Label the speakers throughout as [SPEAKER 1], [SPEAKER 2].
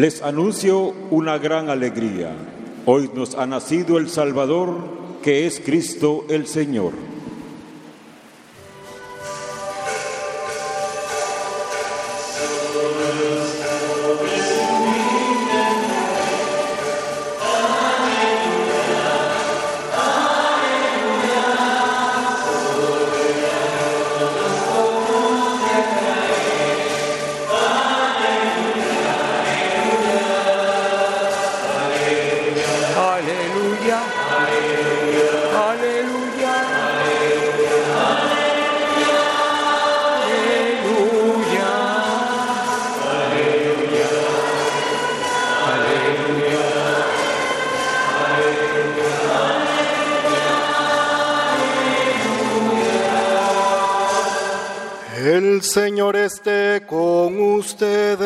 [SPEAKER 1] Les anuncio una gran alegría. Hoy nos ha nacido el Salvador, que es Cristo el Señor.
[SPEAKER 2] El Señor esté con ustedes.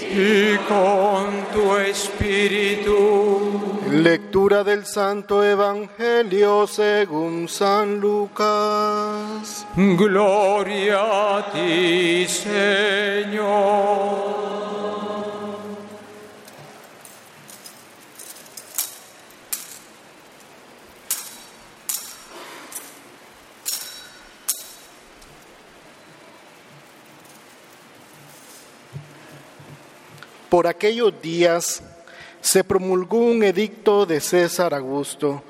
[SPEAKER 3] Y con tu espíritu.
[SPEAKER 2] Lectura del Santo Evangelio según San Lucas.
[SPEAKER 3] Gloria a ti, Señor.
[SPEAKER 2] Por aquellos días se promulgó un edicto de César Augusto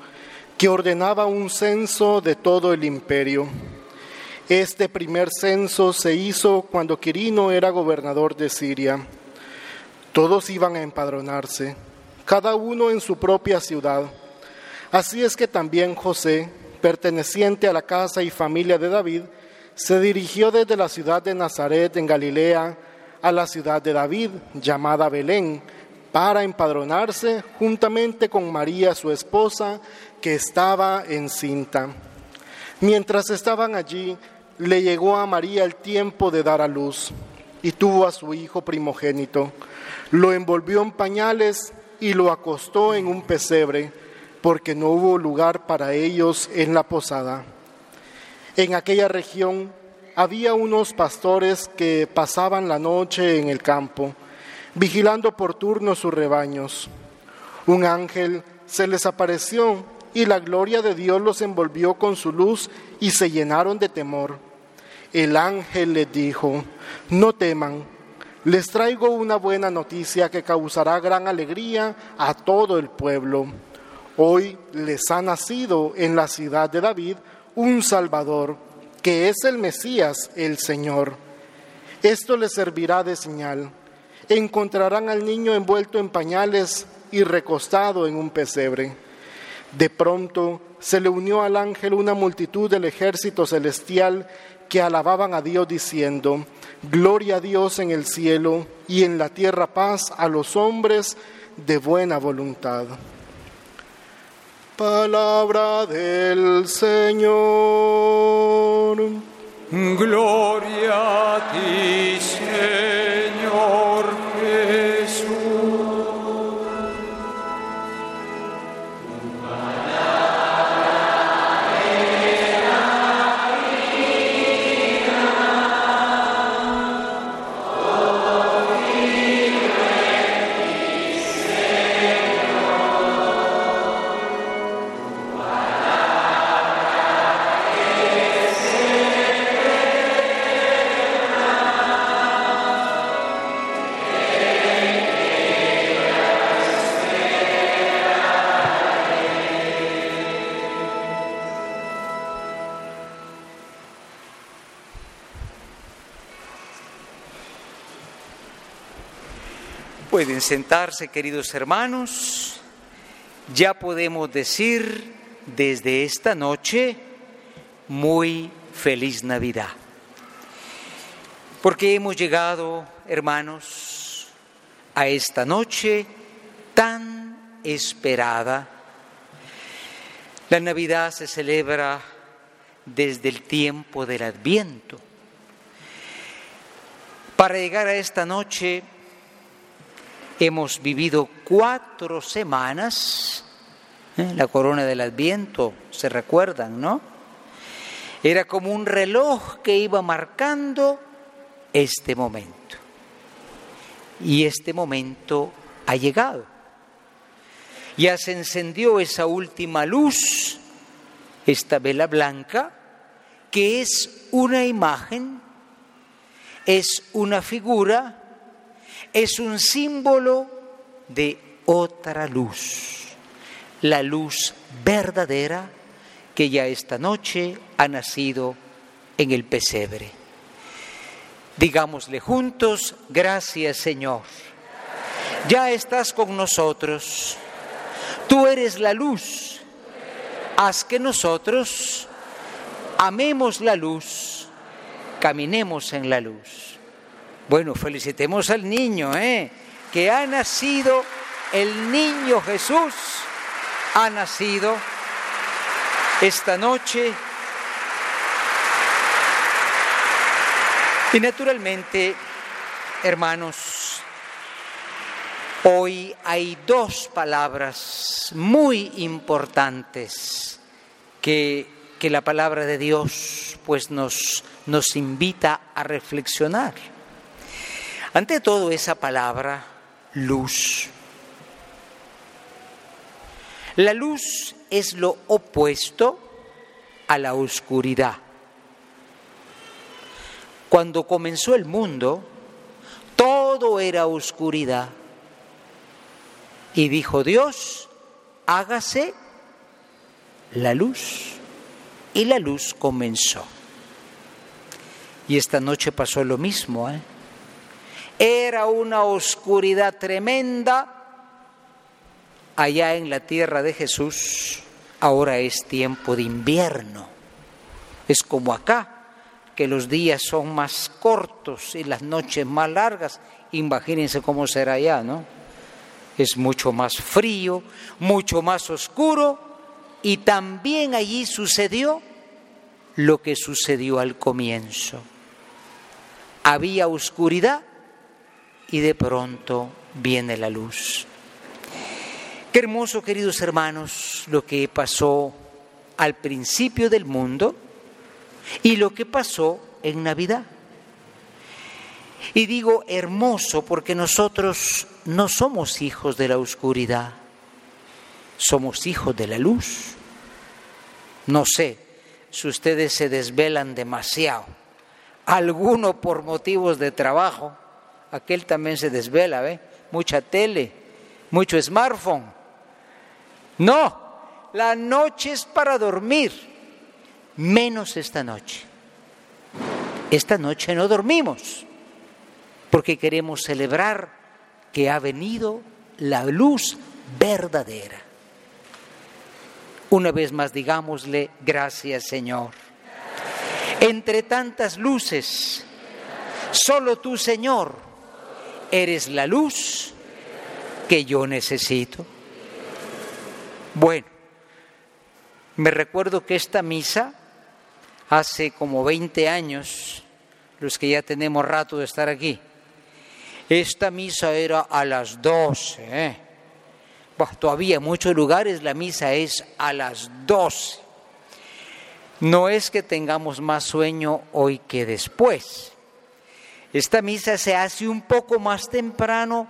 [SPEAKER 2] que ordenaba un censo de todo el imperio. Este primer censo se hizo cuando Quirino era gobernador de Siria. Todos iban a empadronarse, cada uno en su propia ciudad. Así es que también José, perteneciente a la casa y familia de David, se dirigió desde la ciudad de Nazaret en Galilea a la ciudad de David, llamada Belén, para empadronarse juntamente con María, su esposa, que estaba encinta. Mientras estaban allí, le llegó a María el tiempo de dar a luz y tuvo a su hijo primogénito. Lo envolvió en pañales y lo acostó en un pesebre, porque no hubo lugar para ellos en la posada. En aquella región había unos pastores que pasaban la noche en el campo, vigilando por turno sus rebaños. Un ángel se les apareció y la gloria de Dios los envolvió con su luz y se llenaron de temor. El ángel les dijo, no teman, les traigo una buena noticia que causará gran alegría a todo el pueblo. Hoy les ha nacido en la ciudad de David un Salvador, que es el Mesías, el Señor. Esto les servirá de señal. Encontrarán al niño envuelto en pañales y recostado en un pesebre. De pronto se le unió al ángel una multitud del ejército celestial que alababan a Dios diciendo, Gloria a Dios en el cielo y en la tierra paz a los hombres de buena voluntad. Palabra del Señor.
[SPEAKER 3] Gloria a ti, Señor Pueden sentarse, queridos hermanos. Ya podemos decir desde esta noche muy feliz Navidad. Porque hemos llegado, hermanos, a esta noche tan esperada. La Navidad se celebra desde el tiempo del Adviento. Para llegar a esta noche hemos vivido cuatro semanas, ¿eh? la corona del Adviento, se recuerdan, ¿no? Era como un reloj que iba marcando este momento. y este momento ha llegado. Ya se encendió esa última luz, esta vela blanca, que es una imagen, es una figura, es un símbolo de otra luz, la luz verdadera que ya esta noche ha nacido en el pesebre. Digámosle juntos, gracias Señor. Ya estás con nosotros. Tú eres la luz. Haz que nosotros amemos la luz, caminemos en la luz. Bueno, felicitemos al niño, ¿eh? que ha nacido, el niño Jesús ha nacido esta noche. Y naturalmente, hermanos, hoy hay dos palabras muy importantes que, que la palabra de Dios pues nos, nos invita a reflexionar. Ante todo esa palabra, luz. La luz es lo opuesto a la oscuridad. Cuando comenzó el mundo, todo era oscuridad. Y dijo Dios, hágase la luz. Y la luz comenzó. Y esta noche pasó lo mismo. ¿eh? Era una oscuridad tremenda allá en la tierra de Jesús, ahora es tiempo de invierno. Es como acá, que los días son más cortos y las noches más largas. Imagínense cómo será allá, ¿no? Es mucho más frío, mucho más oscuro y también allí sucedió lo que sucedió al comienzo. Había oscuridad y de pronto viene la luz. Qué hermoso, queridos hermanos, lo que pasó al principio del mundo y lo que pasó en Navidad. Y digo hermoso porque nosotros no somos hijos de la oscuridad, somos hijos de la luz. No sé si ustedes se desvelan demasiado, alguno por motivos de trabajo, aquel también se desvela, ¿ve? Mucha tele, mucho smartphone no, la noche es para dormir, menos esta noche. Esta noche no dormimos porque queremos celebrar que ha venido la luz verdadera. Una vez más digámosle gracias Señor. Entre tantas luces, solo tú Señor eres la luz que yo necesito. Bueno, me recuerdo que esta misa, hace como 20 años, los que ya tenemos rato de estar aquí, esta misa era a las 12. ¿eh? todavía en muchos lugares la misa es a las 12. No es que tengamos más sueño hoy que después. Esta misa se hace un poco más temprano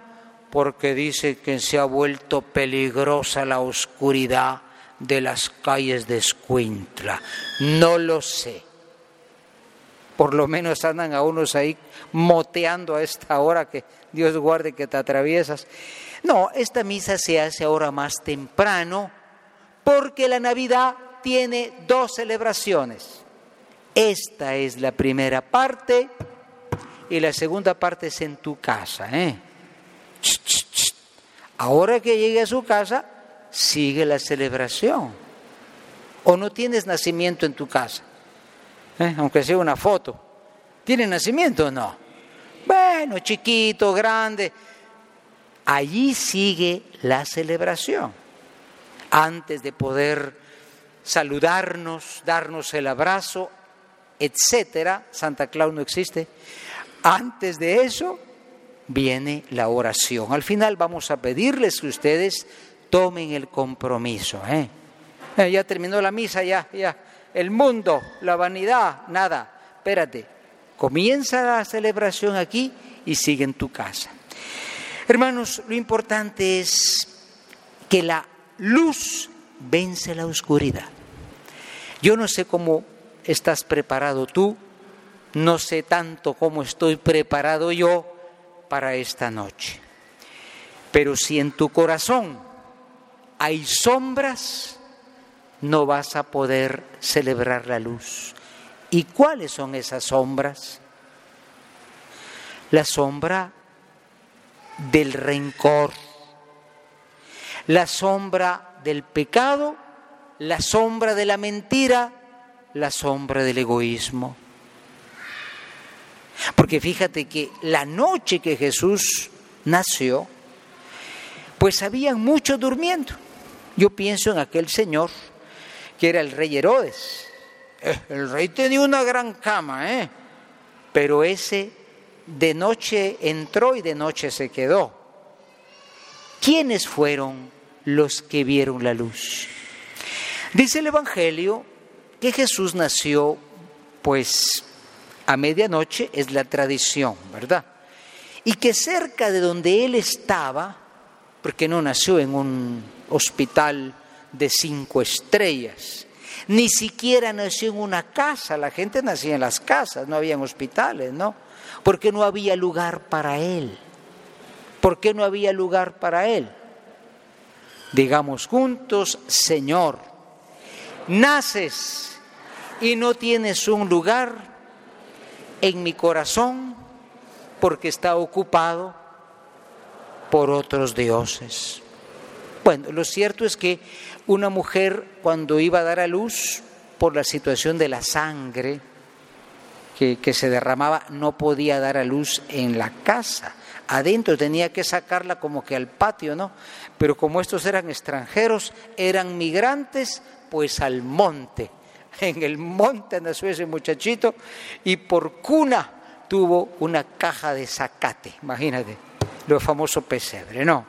[SPEAKER 3] porque dice que se ha vuelto peligrosa la oscuridad de las calles de Escuintla. No lo sé. Por lo menos andan a unos ahí moteando a esta hora que Dios guarde que te atraviesas. No, esta misa se hace ahora más temprano porque la Navidad tiene dos celebraciones. Esta es la primera parte y la segunda parte es en tu casa. ¿eh? Ahora que llegue a su casa, sigue la celebración. O no tienes nacimiento en tu casa, ¿eh? aunque sea una foto. ¿Tiene nacimiento o no? Bueno, chiquito, grande. Allí sigue la celebración. Antes de poder saludarnos, darnos el abrazo, etcétera, Santa Claus no existe. Antes de eso, viene la oración. Al final vamos a pedirles que ustedes tomen el compromiso. ¿eh? Eh, ya terminó la misa, ya, ya. El mundo, la vanidad, nada. Espérate, comienza la celebración aquí y sigue en tu casa. Hermanos, lo importante es que la luz vence la oscuridad. Yo no sé cómo estás preparado tú, no sé tanto cómo estoy preparado yo para esta noche. Pero si en tu corazón hay sombras, no vas a poder celebrar la luz. ¿Y cuáles son esas sombras? La sombra del rencor, la sombra del pecado, la sombra de la mentira, la sombra del egoísmo. Porque fíjate que la noche que Jesús nació, pues habían muchos durmiendo. Yo pienso en aquel señor que era el rey Herodes. Eh, el rey tenía una gran cama, ¿eh? Pero ese de noche entró y de noche se quedó. ¿Quiénes fueron los que vieron la luz? Dice el Evangelio que Jesús nació, pues, a medianoche, es la tradición, ¿verdad? Y que cerca de donde él estaba, porque no nació en un hospital de cinco estrellas, ni siquiera nació en una casa, la gente nacía en las casas, no habían hospitales, ¿no? Porque no había lugar para él. ¿Por qué no había lugar para él? Digamos juntos, Señor, naces y no tienes un lugar en mi corazón porque está ocupado por otros dioses. Bueno, lo cierto es que una mujer cuando iba a dar a luz por la situación de la sangre que, se derramaba no podía dar a luz en la casa. Adentro tenía que sacarla como que al patio, ¿no? Pero como estos eran extranjeros, eran migrantes, pues al monte. En el monte nació ese muchachito y por cuna tuvo una caja de zacate, imagínate, lo famoso pesebre, ¿no?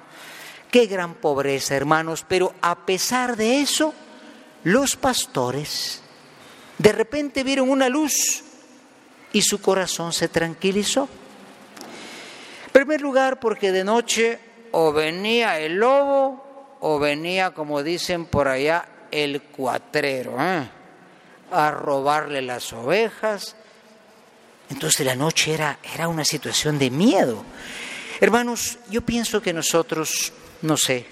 [SPEAKER 3] Qué gran pobreza, hermanos, pero a pesar de eso, los pastores de repente vieron una luz y su corazón se tranquilizó. En primer lugar, porque de noche o venía el lobo o venía, como dicen por allá, el cuatrero, ¿eh? A robarle las ovejas. Entonces la noche era, era una situación de miedo. Hermanos, yo pienso que nosotros no sé,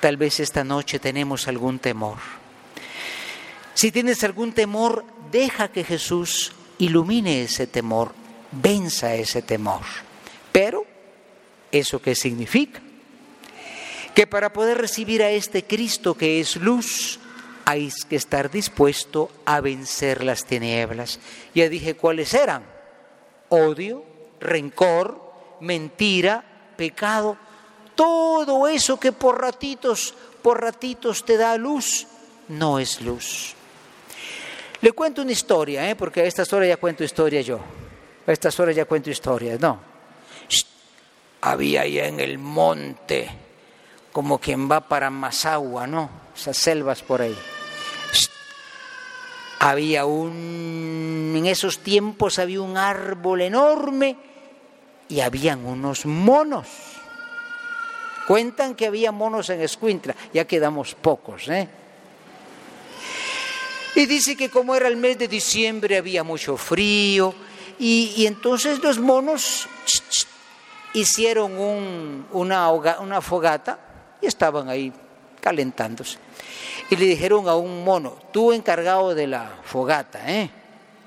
[SPEAKER 3] tal vez esta noche tenemos algún temor. Si tienes algún temor, deja que Jesús ilumine ese temor, venza ese temor. Pero, ¿eso qué significa? Que para poder recibir a este Cristo que es luz, hay que estar dispuesto a vencer las tinieblas. Ya dije cuáles eran. Odio, rencor, mentira, pecado todo eso que por ratitos, por ratitos te da luz, no es luz. Le cuento una historia, ¿eh? porque a estas horas ya cuento historia yo. A estas horas ya cuento historias, no. Había allá en el monte, como quien va para Mazagua, ¿no? Esas selvas por ahí. Había un, en esos tiempos había un árbol enorme y habían unos monos Cuentan que había monos en Escuintla, ya quedamos pocos, ¿eh? Y dice que como era el mes de diciembre había mucho frío y, entonces los monos hicieron una, una fogata y estaban ahí calentándose. Y le dijeron a un mono, tú encargado de la fogata, ¿eh?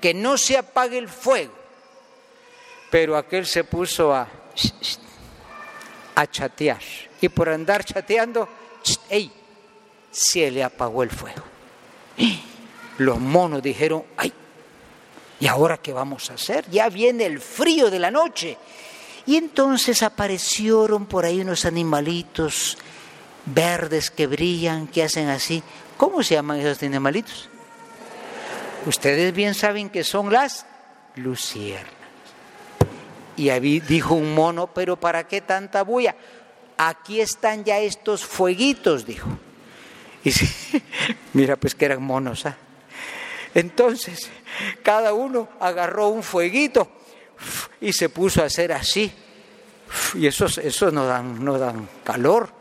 [SPEAKER 3] que no se apague el fuego. Pero aquel se puso a, a chatear y por andar chateando, ¡ey! Se le apagó el fuego. Los monos dijeron, ¡ay! ¿Y ahora qué vamos a hacer? Ya viene el frío de la noche. Y entonces aparecieron por ahí unos animalitos verdes que brillan, que hacen así. ¿Cómo se llaman esos animalitos? Ustedes bien saben que son las luciernas. Y ahí dijo un mono, pero ¿para qué tanta bulla? aquí están ya estos fueguitos, dijo. Y mira, pues que eran monos. ¿ah? Entonces, cada uno agarró un fueguito y se puso a hacer así. Y esos, esos dan, no dan calor,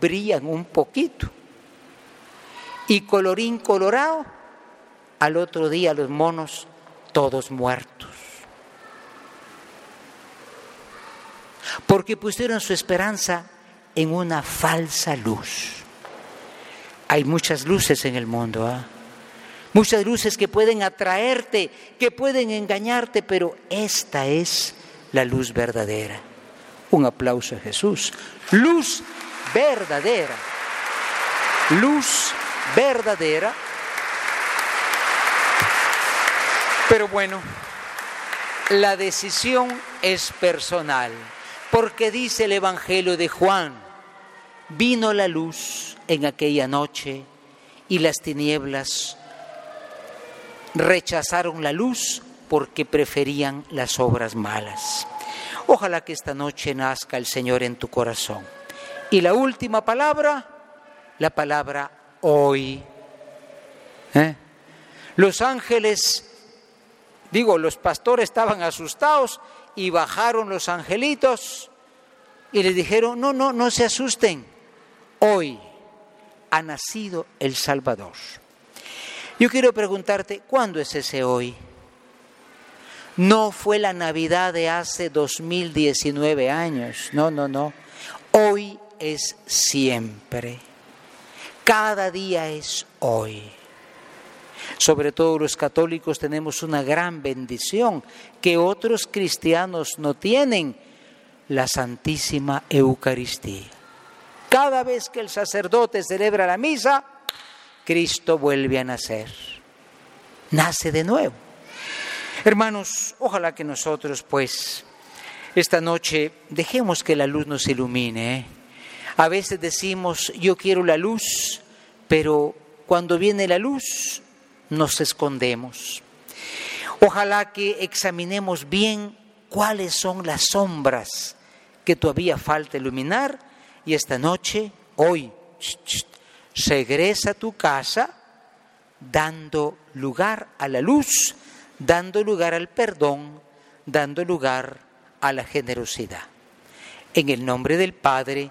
[SPEAKER 3] brillan un poquito. Y colorín colorado, al otro día los monos todos muertos. Porque pusieron su esperanza en una falsa luz. Hay muchas luces en el mundo, ¿ah? muchas luces que pueden atraerte, que pueden engañarte, pero esta es la luz verdadera. Un aplauso a Jesús. Luz verdadera. Luz verdadera. Pero bueno, la decisión es personal, porque dice el Evangelio de Juan, vino la luz en aquella noche y las tinieblas rechazaron la luz porque preferían las obras malas. Ojalá que esta noche nazca el Señor en tu corazón. Y la última palabra, la palabra hoy. ¿Eh? Los ángeles, digo, los pastores estaban asustados y bajaron los angelitos y les dijeron, no, no, no se asusten, hoy ha nacido el Salvador. Yo quiero preguntarte, ¿cuándo es ese hoy? No fue la Navidad de hace 2019 años, no, no, no. Hoy es siempre. Cada día es hoy. Sobre todo los católicos tenemos una gran bendición que otros cristianos no tienen, la Santísima Eucaristía. Cada vez que el sacerdote celebra la misa, Cristo vuelve a nacer. Nace de nuevo. Hermanos, ojalá que nosotros pues esta noche dejemos que la luz nos ilumine. ¿eh? A veces decimos, yo quiero la luz, pero cuando viene la luz nos escondemos. Ojalá que examinemos bien cuáles son las sombras que todavía falta iluminar y esta noche, hoy, regresa a tu casa dando lugar a la luz, dando lugar al perdón, dando lugar a la generosidad. En el nombre del Padre,